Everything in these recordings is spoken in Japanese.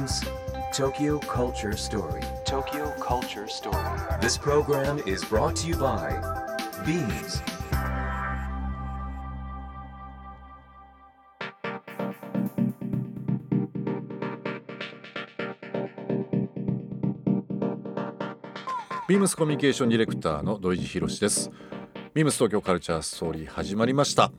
Beams Tokyo Culture Story. Tokyo Culture Story. This program is brought to you by Beams. ビームスコミュニケーションディレクターの土井博ですビームス東京カルチャーストーリー始まりました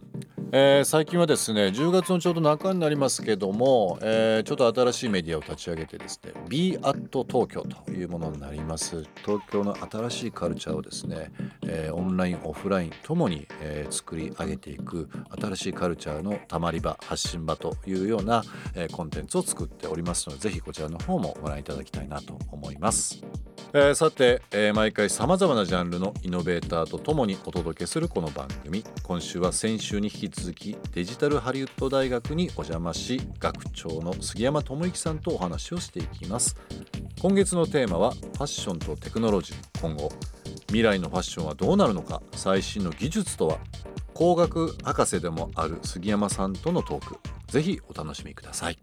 えー、最近はですね10月のちょうど中になりますけども、えー、ちょっと新しいメディアを立ち上げてですね b at 東京というものになります東京の新しいカルチャーをですね、えー、オンラインオフラインともに、え、作り上げていく新しいカルチャーのたまり場発信場というような、え、コンテンツを作っておりますのでぜひこちらの方もご覧いただきたいなと思います。えー、さて、えー、毎回さまざまなジャンルのイノベーターとともにお届けするこの番組。今週は先週に引き続きデジタルハリウッド大学にお邪魔し学長の杉山智之さんとお話をしていきます。今月のテーマはファッションとテクノロジー。今後未来のファッションはどうなるのか。最新の技術とは工学博士でもある杉山さんとのトーク。ぜひお楽しみください。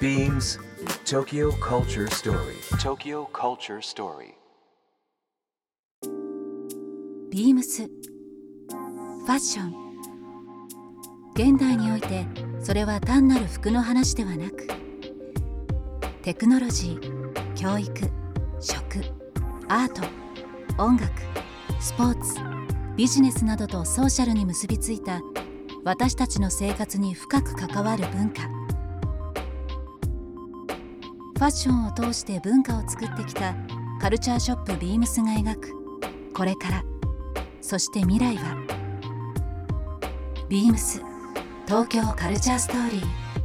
Beams Tokyo Culture Story. Tokyo Culture Story. ビームスファッション現代においてそれは単なる服の話ではなくテクノロジー教育食アート音楽スポーツビジネスなどとソーシャルに結びついた私たちの生活に深く関わる文化。ファッションを通して文化を作ってきたカルチャーショップビームスが描く。これから。そして未来は。ビームス。東京カルチャーストーリー。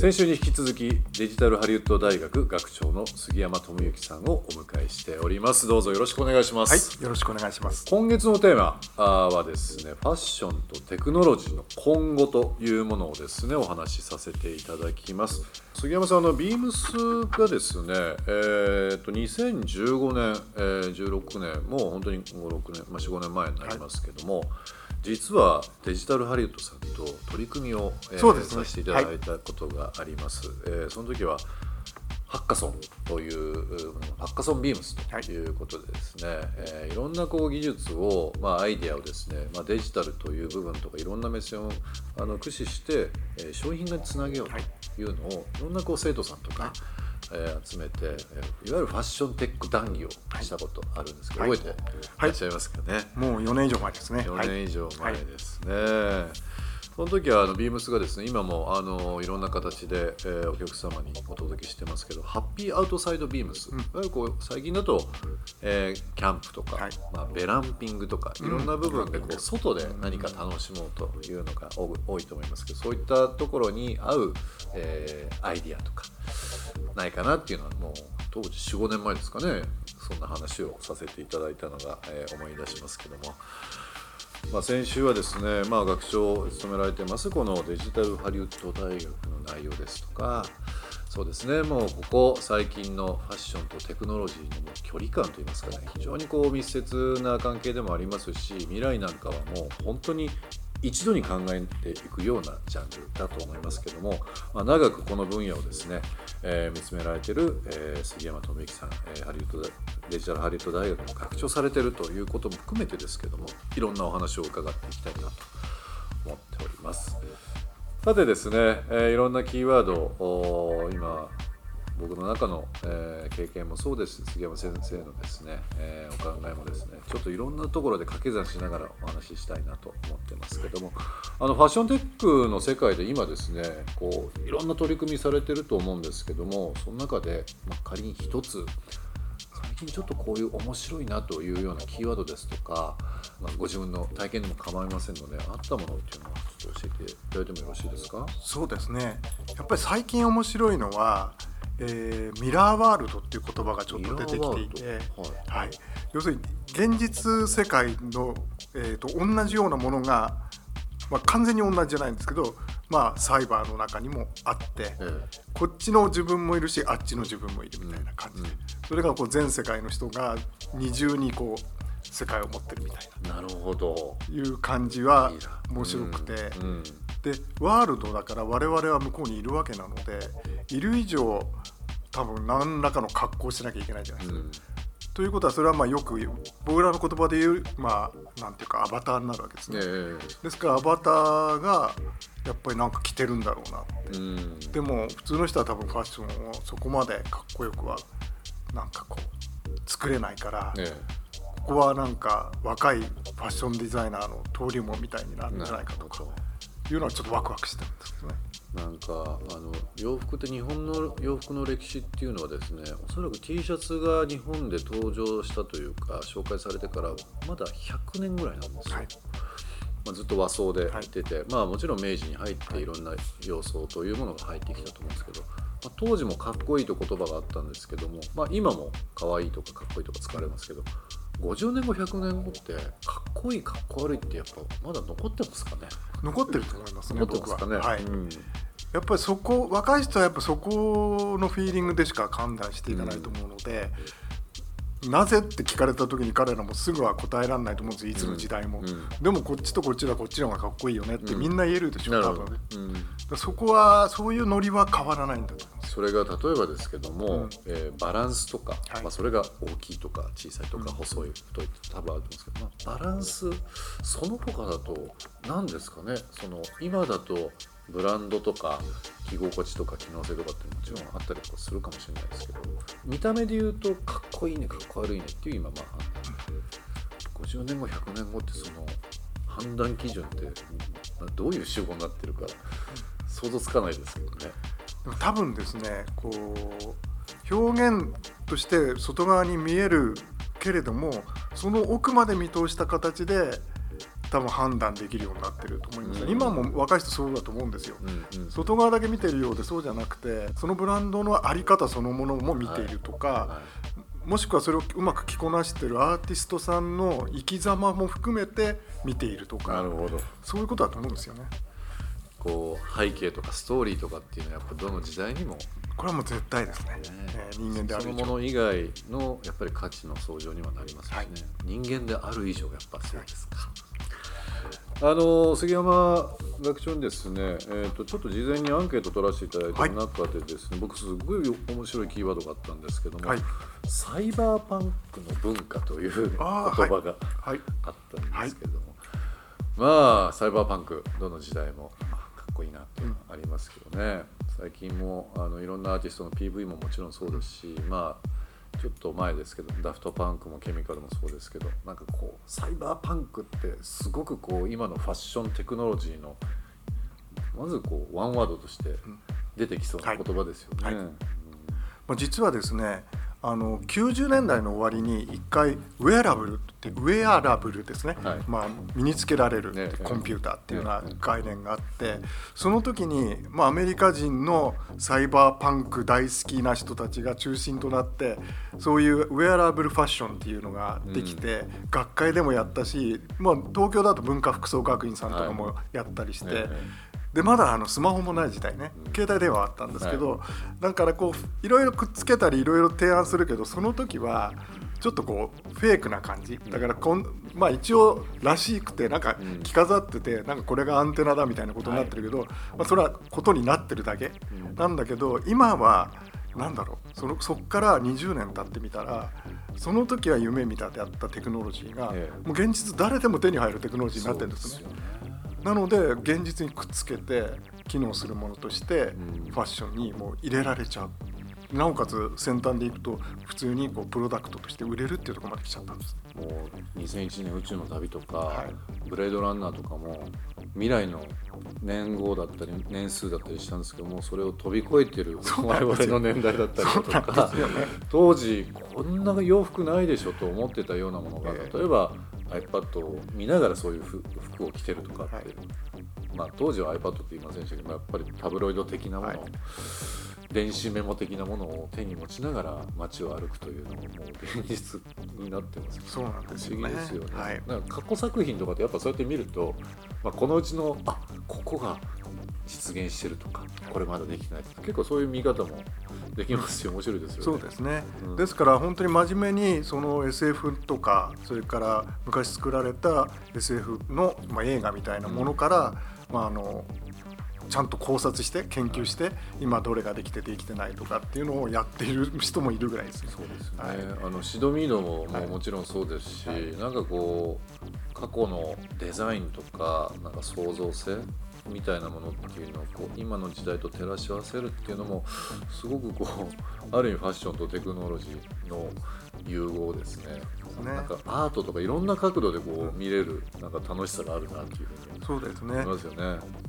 先週に引き続きデジタルハリウッド大学学長の杉山智之さんをお迎えしております。どうぞよろしくお願いします。はいよろしくお願いします。今月のテーマはですねファッションとテクノロジーの今後というものをですねお話しさせていただきます。杉山さんのビームスがですねえー、と2015年、えー、16年もう本当に56年、まあ、45年前になりますけども、はい実はデジタルハリウッドさんと取り組みを、えーね、させていただいたことがあります。はい、えー、その時はハッカソンというハッカソンビームスということでですね、はいえー、いろんなこう技術を、まあ、アイデアをですね、まあ、デジタルという部分とかいろんな目線をあの駆使して、えー、商品がつなげようというのを、い、ろんなこう生徒さんとか、はいえー、集めて、えー、いわゆるファッションテック談義をしたことあるんですけど、はい、覚えてい。らっしゃいますかね、はい、もう4年以上前ですね。4年以上前ですね、はい、その時はあのビームスがですね今もあのいろんな形で、えー、お客様にお届けしてますけどハッピーアウトサイドビームス、うん、いわゆるこう最近だと、えー、キャンプとか、はい、まあ、ベランピングとかいろんな部分でこう、外で何か楽しもうというのが多いと思いますけどそういったところに合う、えー、アイディアとかないかなっていうのはもう当時45年前ですかねそんな話をさせていただいたのが、えー、思い出しますけども。まあ、先週はですね、まあ、学長を務められてますこのデジタルハリウッド大学の内容ですとかそうですねもうここ最近のファッションとテクノロジーの距離感といいますかね非常にこう密接な関係でもありますし未来なんかはもう本当に一度に考えていくようなジャンルだと思いますけども、まあ、長くこの分野をですね、えー、見つめられてる、えー、杉山智之さん、えー、ハリウッドデジタルハリウッド大学の学長されてるということも含めてですけどもいろんなお話を伺っていきたいなと思っております。さてですね、え、いろんなキーワードを今僕の中の、えー、経験もそうです。し杉山先生のですね、えー、お考えもですねちょっといろんなところで掛け算しながらお話ししたいなと思ってますけどもあのファッションテックの世界で今ですねこういろんな取り組みされてると思うんですけどもその中で、まあ、仮に一つ最近ちょっとこういう面白いなというようなキーワードですとか、まあ、ご自分の体験でも構いませんのであったものっていうのをちょっと教えていただいてもよろしいですか？そうですね。やっぱり最近面白いのはえー、ミラーワールドっていう言葉がちょっと出てきていて、はい、はい、要するに現実世界の、えーと、同じようなものが、まあ、完全に同じじゃないんですけどまあサイバーの中にもあって、えこっちの自分もいるしあっちの自分もいるみたいな感じで、うん。それがこう全世界の人が二重にこう世界を持ってるみたいえなるほど。ないう感じは面白くて、うん。うんでワールドだから我々は向こうにいるわけなのでいる以上多分何らかの格好をしなきゃいけないじゃないですか。うん。ということはそれはまあよく僕らの言葉で言うまあなんていうかアバターになるわけですね。えですからアバターがやっぱりなんか着てるんだろうなえうん。でも普通の人は多分ファッションをそこまでかっこよくはなんかこう作れないから、えここはなんか若いファッションデザイナーの登竜門みたいになえるんじゃないかとかいうのはちょっとワクワクしてるんですけどね。どなんかあの洋服って日本の洋服の歴史っていうのはですねおそらく T シャツが日本で登場したというか紹介されてからまだ100年ぐらいなんですよ、はい。まあ、ずっと和装で出て、まあもちろん明治に入っていろんな洋装というものが入ってきたと思うんですけど、まあ、当時もかっこいいと言葉があったんですけども、まあ、今も可愛いとかかっこいいとか使われますけど50年後100年後ってかっこいいかっこ悪いってやっぱまだ残ってますかね残ってると思いますね僕は。はい。うん。やっぱりそこ若い人はやっぱそこのフィーリングでしか判断していかないと思うので、なぜって聞かれた時に彼らもすぐは答えられないと思うんですよいつの時代も、うん。うんでもこっちとこっちはこっちの方がかっこいいよねってみんな言えるでしょ、うん。だからそこはそういうノリは変わらないんだとそれが例えばですけども、うん。えーバランスとか、はい。まあ、それが大きいとか小さいとかうん。細い太いって多分あると思うんですけど、まあ、バランスその他だと何ですかね？その今だとブランドとか着心地とか機能性とかってもちろんあったりとかするかもしれないですけど見た目で言うとかっこいいねかっこ悪いねっていう今まあ50年後100年後ってその判断基準ってまあどういう手法になってるか想像つかないですけどね。でも多分ですねこう表現として外側に見えるけれどもその奥まで見通した形で多分判断できるようになってると思います、うん。今も若い人そうだと思うんですよ。うんうん。外側だけ見てるようでそうじゃなくてそのブランドの在り方そのものも見ているとか、はいもしくはそれをうまく着こなしてるアーティストさんの生き様も含めて見ているとか。そういうことだと思うんですよね。こう背景とかストーリーとかっていうのはやっぱどの時代にも、これはもう絶対ですね。ねえー人間である以上。そのもの以外のやっぱり価値の相乗にはなりますしね、はい。人間である以上やっぱそうですか。あの杉山学長にですね、えー、とちょっと事前にアンケート取らせていただいた中でですね、僕すごい面白いキーワードがあったんですけども、はい。サイバーパンクの文化という言葉がはい。あったんですけども、まあサイバーパンクどの時代もこいいなっていうのはありますけどね、最近もあのいろんなアーティストの PV ももちろんそうですし、まあちょっと前ですけどダフトパンクもケミカルもそうですけどなんかこうサイバーパンクってすごくこう今のファッションテクノロジーのまずこうワンワードとして出てきそうな言葉ですよね。まあ、実はですねあの90年代の終わりに一回ウェアラブルってウェアラブルですね、はい。まあ、身につけられるね。コンピューターっていうようなね。概念があってその時に、まあ、アメリカ人のサイバーパンク大好きな人たちが中心となってそういうウェアラブルファッションっていうのができて、学会でもやったし、まあ、東京だと文化服装学院さんとかもやったりして。ええでまだあのスマホもない時代ね。うん。携帯電話あったんですけど、はだからこういろいろくっつけたりいろいろ提案するけどその時はちょっとこうフェイクな感じ。だからこんまあ一応らしくてなんかうん。着飾っててなんかこれがアンテナだみたいなことになってるけど、まあ、それはことになってるだけうん。なんだけど今はなんだろう。そのそっから20年経ってみたらその時は夢見たであったテクノロジーが、ええ。もう現実誰でも手に入るテクノロジーになってるんですね。なので現実にくっつけて機能するものとしてうん。ファッションにもう入れられちゃう。なおかつ先端でいくと普通にこうプロダクトとして売れるっていうところまで来ちゃったんです。もう2001年宇宙の旅とか、はい。ブレードランナーとかも未来の年号だったり年数だったりしたんですけどもそれを飛び越えてる我々の年代だったりだとか。ね。当時こんな洋服ないでしょと思ってたようなものがええ。例えば iPad を見ながらそういう服服を着てるとかって、はい。まあ、当時は iPad って言いませんでしたけどやっぱりタブロイド的なものを、はい。電子メモ的なものを手に持ちながら街を歩くというのももう現実になってます。よねそうなんですよね。不思議ですよね。はい。なんか過去作品とかってやっぱそうやって見ると、まあ、このうちのあここが実現してるとかこれまだできてないとか。結構そういう見方もできますよ面白いですよね。そうですね、うん。ですから本当に真面目にその SF とかそれから昔作られた SF の、まあ、映画みたいなものから、まあ、あのちゃんと考察して研究して今どれができてできてないとかっていうのをやっている人もいるぐらいですね。そうですね、はい。あのシドミードももちろんそうですし、はい。なんかこう過去のデザインとかなんか創造性みたいなものっていうのをこう今の時代と照らし合わせるっていうのもすごくこう ある意味ファッションとテクノロジーの融合ですね。ねなんかアートとかいろんな角度でこう見れるなんか楽しさがあるなっていうふうにそうですね思いますよね。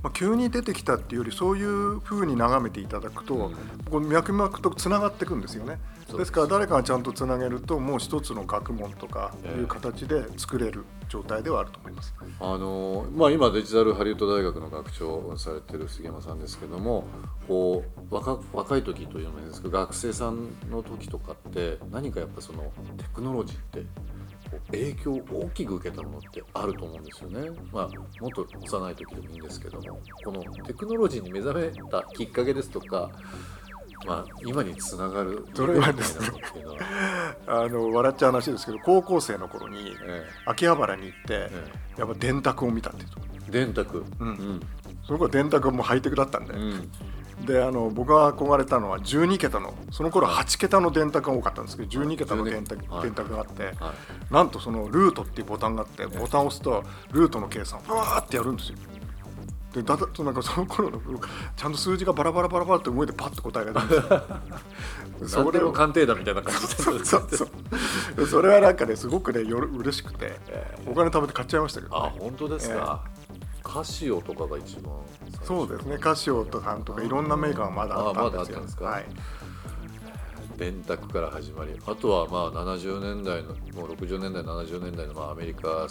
まあ、急に出てきたっていうよりそういうふうに眺めていただくと、うんこう脈々とつながっていくんですよねですから誰かがちゃんとつなげるともう一つの学問とかいう形で作れる状態ではあると思います。あのまあ、今デジタルハリウッド大学の学長をされてる杉山さんですけどもこう若若い時というのもいいんですけど学生さんの時とかって何かやっぱそのテクノロジーって影響を大きく受けたものってあると思うんですよね。まあ、もっと幼い時でもいいんですけどもこのテクノロジーに目覚めたきっかけですとか、まあ、今につながるそれなのっていうのは、あの笑っちゃう話ですけど高校生の頃にえ秋葉原に行ってえやっぱ電卓を見たっていうとえ電卓、うん。うん。その頃電卓はもうハイテクだったんで、うん。であの僕が憧れたのは12桁のその頃8桁の電卓が多かったんですけど12桁の電卓,、はい。電卓があって、はい。なんとそのルートっていうボタンがあってボタンを押すとルートの計算をふわーってやるんですよ。でだだとなんかその頃のちゃんと数字がバラバラバラバラって動いてパッと答えが出るんですよ。何でも鑑定だみたいな感じでそうそうそう。それはなんかねすごくねよろ嬉しくてお金貯めて買っちゃいましたけど、あね、本当ですか、カシオとかが一番そうですね。カシオとかとかいろんなメーカーがまだあったんですよ。あまですか？はい、電卓から始まりあとはまあ70年代のもう60年代70年代のまあアメリカ、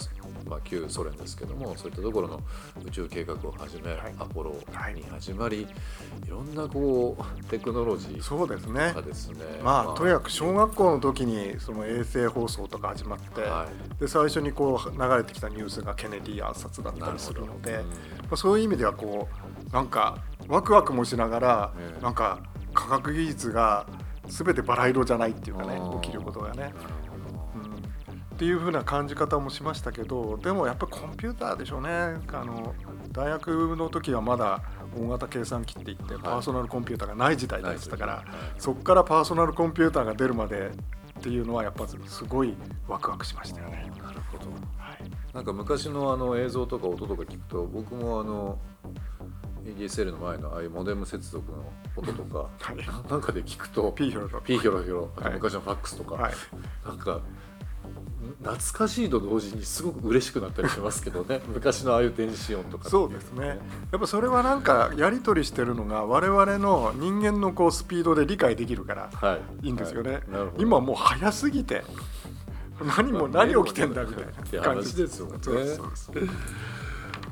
まあ、旧ソ連ですけどもそういったところの宇宙計画をはじめ、はい。アポロに始まり、い、ろんなこうテクノロジーそうですね。がですねまあとにかく小学校の時にその衛星放送とか始まって、はで最初にこう流れてきたニュースがケネディ暗殺だったりするのでまあ、そういう意味ではこうなんかワクワクもしながら、ええなんか科学技術が全てバラ色じゃないっていうかね起きることがね。っていう風な感じ方もしましたけどでもやっぱりコンピューターでしょうね。あの大学の時はまだ大型計算機って言ってパーソナルコンピューターがない時代でしたから、そこからパーソナルコンピューターが出るまでっていうのはやっぱすごいワクワクしましたよね。なるほど。はい。なんか昔のあの映像とか音とか聞くと僕もあの ADSL の前のああいうモデム接続の音とか、はい。なんかで聞くとピーヒョロとピーヒョロ昔のファックスとか、はい。なんか懐かしいと同時にすごく嬉しくなったりしますけどね。昔のああいう電子音とかっていそうですね。やっぱそれはなんかやり取りしてるのが我々の人間のこうスピードで理解できるからはい。いいんですよね、はい。なるほど。今もう早すぎて 何も何起きてんだみたいな感話じですよね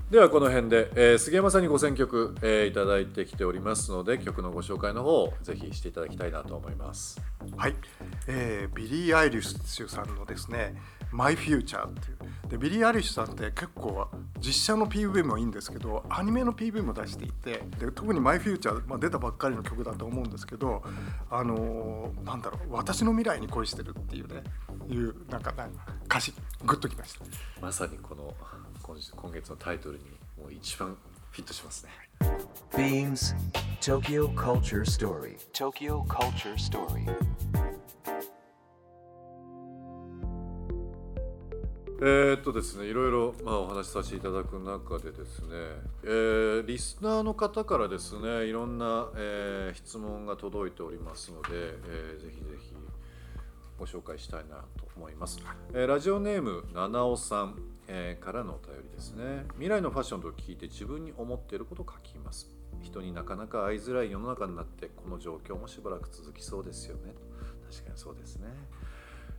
ではこの辺で、えー杉山さんにご選曲、えーいただいてきておりますので曲のご紹介の方をぜひしていただきたいなと思います。はい、えービリー・アイリッシュさんのですね「my future」っていう。でビリー・アイリッシュさんって結構実写の PV もいいんですけどアニメの PV も出していてで特に「マイ・フューチャー」まあ、出たばっかりの曲だと思うんですけどあのーなんだろう私の未来に恋してるっていうねいうなんか歌詞グッときました。まさにこの今週今月のタイトルにもう一番フィットしますね Beams Tokyo Culture Story. Tokyo Culture Story. えーっとですねいろいろ、まあ、お話しさせていただく中でですね、えーリスナーの方からですねいろんな、えー質問が届いておりますので、えーぜひぜひご紹介したいなと思います、えーラジオネーム七尾さん、えーからのお便りですね。未来のファッションと聞いて自分に思っていることを書きます。人になかなか会いづらい世の中になってこの状況もしばらく続きそうですよね。確かにそうですね。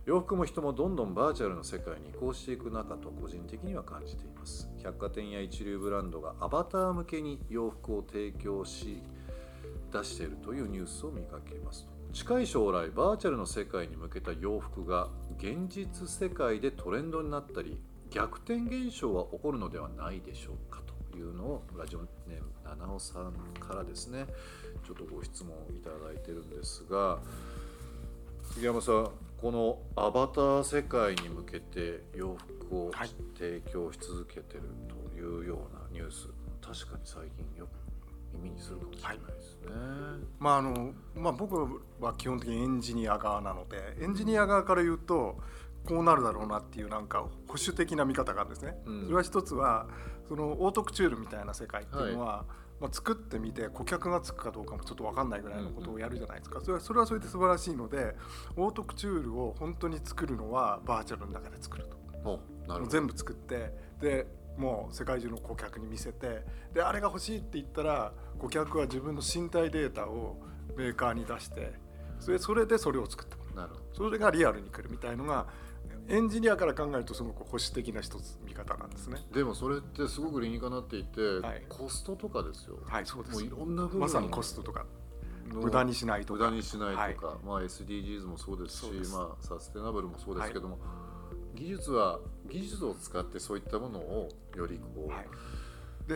洋服も人もどんどんバーチャルの世界に移行していく中と個人的には感じています。百貨店や一流ブランドがアバター向けに洋服を提供し出しているというニュースを見かけます。近い将来バーチャルの世界に向けた洋服が現実世界でトレンドになったり逆転現象は起こるのではないでしょうかというのをラジオネーム七尾さんからですねちょっとご質問をいただいてるんですが杉山さんこのアバター世界に向けて洋服を提供し続けてるというようなニュース、確かに最近よく耳にするかもしれないですね。まああのまあ、僕は基本的にエンジニア側なのでエンジニア側から言うとこうなるだろうなっていうなんか保守的な見方があるんですね。うん。それは一つはそのオートクチュールみたいな世界っていうのは、まあ、作ってみて顧客がつくかどうかもちょっと分かんないぐらいのことをやるじゃないですか、それはそれはそれで素晴らしいのでオートクチュールを本当に作るのはバーチャルの中で作ると。る全部作ってでもう世界中の顧客に見せてであれが欲しいって言ったら顧客は自分の身体データをメーカーに出してそれそれでそれを作ってもらう。それがリアルに来るみたいのがエンジニアから考えるとすごく保守的な一つ見方なんですね。でもそれってすごく理にかなっていて、はい。コストとかですよ、はいそうです。もういろんな部分まさにコストとか。の無駄にしないとか。無駄にしないとか、はい。まあ、SDGs もそうですしまあ、サステナブルもそうですけども、技術は技術を使ってそういったものをよりこう、はい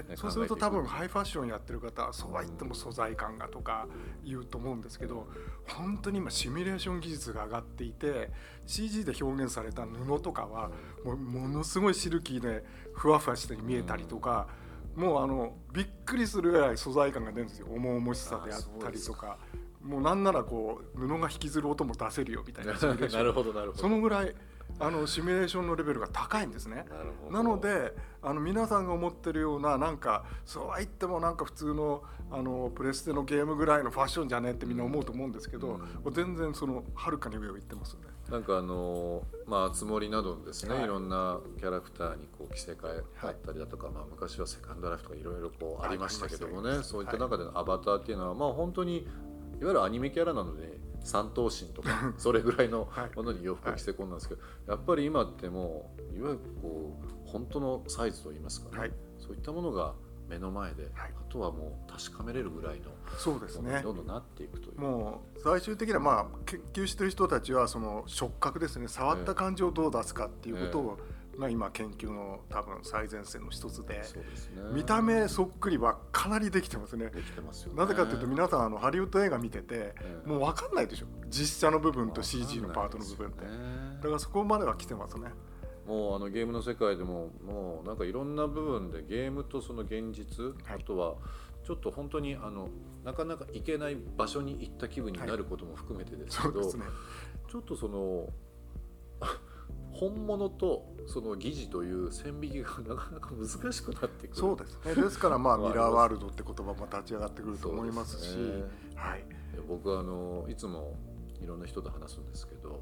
でねそうすると多分ハイファッションやってる方はそうは言っても素材感がとか言うと思うんですけど本当に今シミュレーション技術が上がっていて CG で表現された布とかはもうものすごいシルキーでふわふわして見えたりとか、もうあのびっくりするぐらい素材感が出るんですよ。重々しさであったりとか。もうなんならこう布が引きずる音も出せるよみたいな なるほどなるほど。そのぐらいあのシミュレーションのレベルが高いんですね。なるほど。なのであの皆さんが思ってるようななんかそうは言ってもなんか普通のあのプレステのゲームぐらいのファッションじゃねってみんな思うと思うんですけど、うん。全然そのはるかに上を行ってますよね。なんかあのまあつ森などのですね、はい。い、ろんなキャラクターにこう着せ替えだったりだとか、まあ昔はセカンドライフとかいろいろこうありましたけどもね、そういった中でのアバターっていうのは、まあ本当にいわゆるアニメキャラなので三頭身とかそれぐらいのはい。ものに洋服を着せ込んだんですけど、やっぱり今ってもういわゆるこう本当のサイズといいますかね、はい。そういったものが目の前で、はい。あとはもう確かめれるぐらいのそうですね。どんどんなっていくという。もう最終的にはまあ研究してる人たちはその触覚ですね触った感じをどう出すかっていうことを、が今研究の多分最前線の一つでね。見た目そっくりはかなりできてますね。できてますよね。なぜかというと皆さんあのハリウッド映画見ててええ。もう分かんないでしょ。実写の部分と CG のパートの部分って。ねだからそこまでは来てますね。もうあのゲームの世界でももうなんかいろんな部分でゲームとその現実、はい。あとはちょっと本当にあのなかなか行けない場所に行った気分になることも含めてですけど、そうですね。ちょっとその本物とその疑似という線引きがなかなか難しくなってくる。そうですね。ですからまあまあ ミラーワールドって言葉も立ち上がってくると思いますしね。はい。僕はあのいつもいろんな人と話すんですけどやっ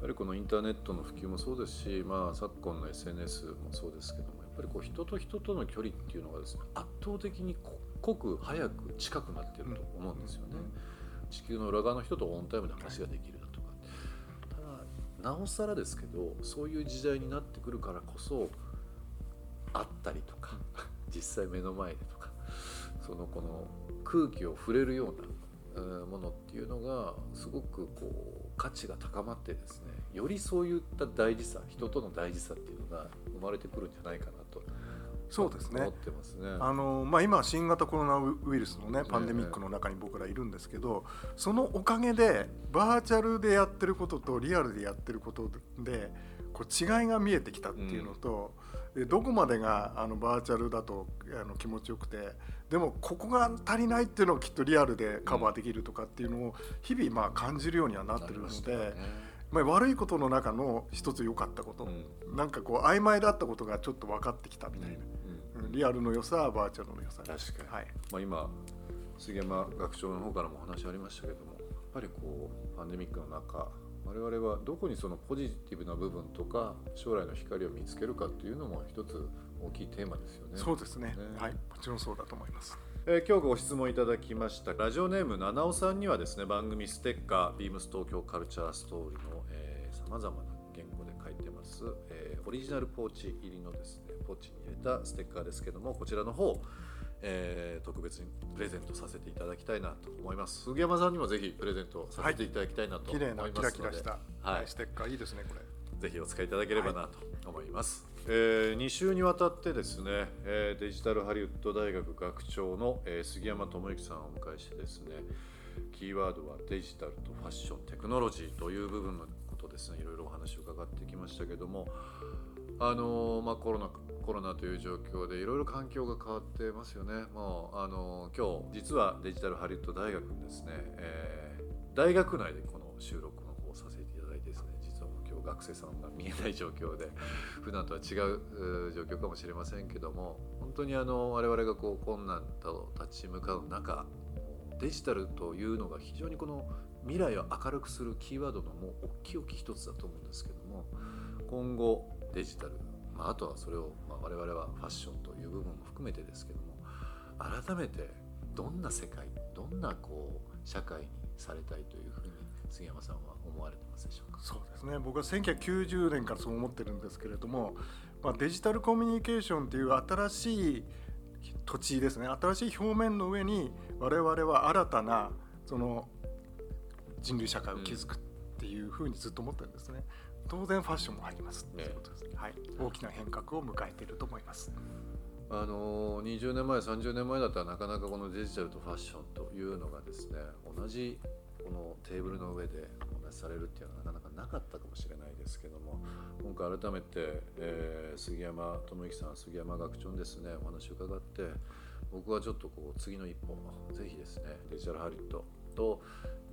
ぱりこのインターネットの普及もそうですし、まあ、昨今の SNS もそうですけどもやっぱりこう人と人との距離っていうのがですね圧倒的にこ濃く早く近くなってると思うんですよね。地球の裏側の人とオンタイムで話ができるなおさらですけどそういう時代になってくるからこそ会ったりとか 実際目の前でとかそのこの空気を触れるようなものっていうのがすごくこう価値が高まってですねよりそういった大事さ人との大事さっていうのが生まれてくるんじゃないかな。そうですね。ね。あのまあ、今新型コロナウイルスのねパンデミックの中に僕らいるんですけどそのおかげでバーチャルでやってることとリアルでやってることでこう違いが見えてきたっていうのと、でどこまでがあのバーチャルだとあの気持ちよくてでもここが足りないっていうのをきっとリアルでカバーできるとかっていうのを日々まあ感じるようにはなってるので。まあ、悪いことの中の一つ良かったこと、うん。なんかこう曖昧だったことがちょっと分かってきたみたいな、うんうんリアルの良さバーチャルの良さ。確かに。はい、まあ、今杉山学長の方からもお話ありましたけどもやっぱりこうパンデミックの中我々はどこにそのポジティブな部分とか将来の光を見つけるかっていうのも一つ大きいテーマですよね。そうですね。ね。はい。もちろんそうだと思います。えー今日ご質問いただきました。ラジオネーム七尾さんにはですね番組ステッカービームス東京カルチャーストーリーのさまざまなえーオリジナルポーチ入りのですねポーチに入れたステッカーですけどもこちらの方、えー特別にプレゼントさせていただきたいなと思います。杉山さんにもぜひプレゼントさせていただきたいなと思いますので、綺麗なキラキラした、はい。はいステッカーいいですねこれ。ぜひお使いいただければなと思います、えー、2週にわたってですね、えー、デジタルハリウッド大学学長の、えー、杉山智之さんをお迎えしてですねキーワードはデジタルとファッションテクノロジーという部分のですねいろいろお話を伺ってきましたけどもあのまあ、コロナコロナという状況でいろいろ環境が変わってますよね。もうあの今日実はデジタルハリウッド大学にですね、えー、大学内でこの収録の方をさせていただいてですね実は今日学生さんが見えない状況で 普段とは違う状況かもしれませんけども本当にあの我々がこう困難と立ち向かう中デジタルというのが非常にこの未来を明るくするキーワードのもう大きい大きい一つだと思うんですけども今後デジタル、まあ、あとはそれを、まあ、我々はファッションという部分も含めてですけども改めてどんな世界どんなこう社会にされたいというふうに杉山さんは思われてますでしょうか？そうですね。僕は1990年からそう思ってるんですけれども、まあ、デジタルコミュニケーションという新しい土地ですね。新しい表面の上に我々は新たなその人類社会を築くっていうふうにずっと思ってるんですね。当然ファッションも入りますということです、ね、はい、大きな変革を迎えていると思います。あの20年前30年前だったらなかなかこのデジタルとファッションというのがですね同じこのテーブルの上でお話しされるっていうのはなかなかなかったかもしれないですけども今回改めて、えー、杉山智之さん杉山学長にですねお話を伺って僕はちょっとこう次の一歩ぜひですねデジタルハリウッドと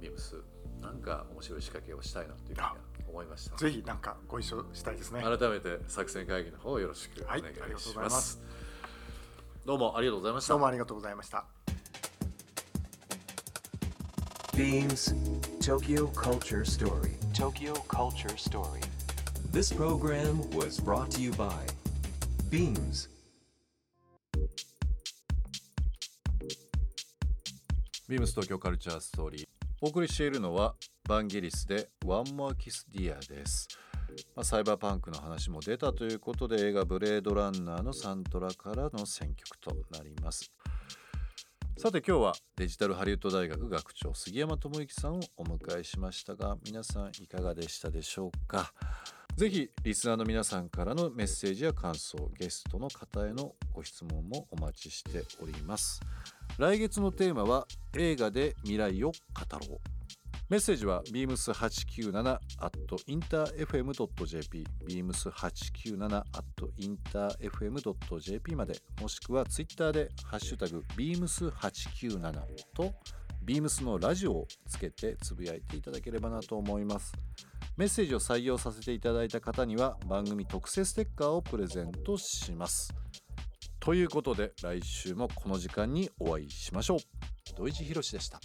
ビームスなんか面白い仕掛けをしたいなというふうに思いました。ぜひなんかご一緒したいですね。改めて作戦会議の方よろしくお願いします、はい、どうもありがとうございました。どうもありがとうございました。Beams Tokyo Culture Story. Tokyo Culture Story. This program was brought to you by Beams. ビームス東京カルチャーストーリーお送りしているのはバンゲリスで One More Kiss Dear です、まあ、サイバーパンクの話も出たということで映画ブレードランナーのサントラからの選曲となります。さて今日はデジタルハリウッド大学学長杉山智之さんをお迎えしましたが皆さんいかがでしたでしょうか？ぜひリスナーの皆さんからのメッセージや感想ゲストの方へのご質問もお待ちしております。来月のテーマは映画で未来を語ろう。メッセージは beams897 at interfm.jp beams897 at interfm.jp までもしくはツイッターでハッシュタグ beams897 と beams のラジオをつけてつぶやいていただければなと思います。メッセージを採用させていただいた方には番組特製ステッカーをプレゼントします。ということで来週もこの時間にお会いしましょう。土井地博でした。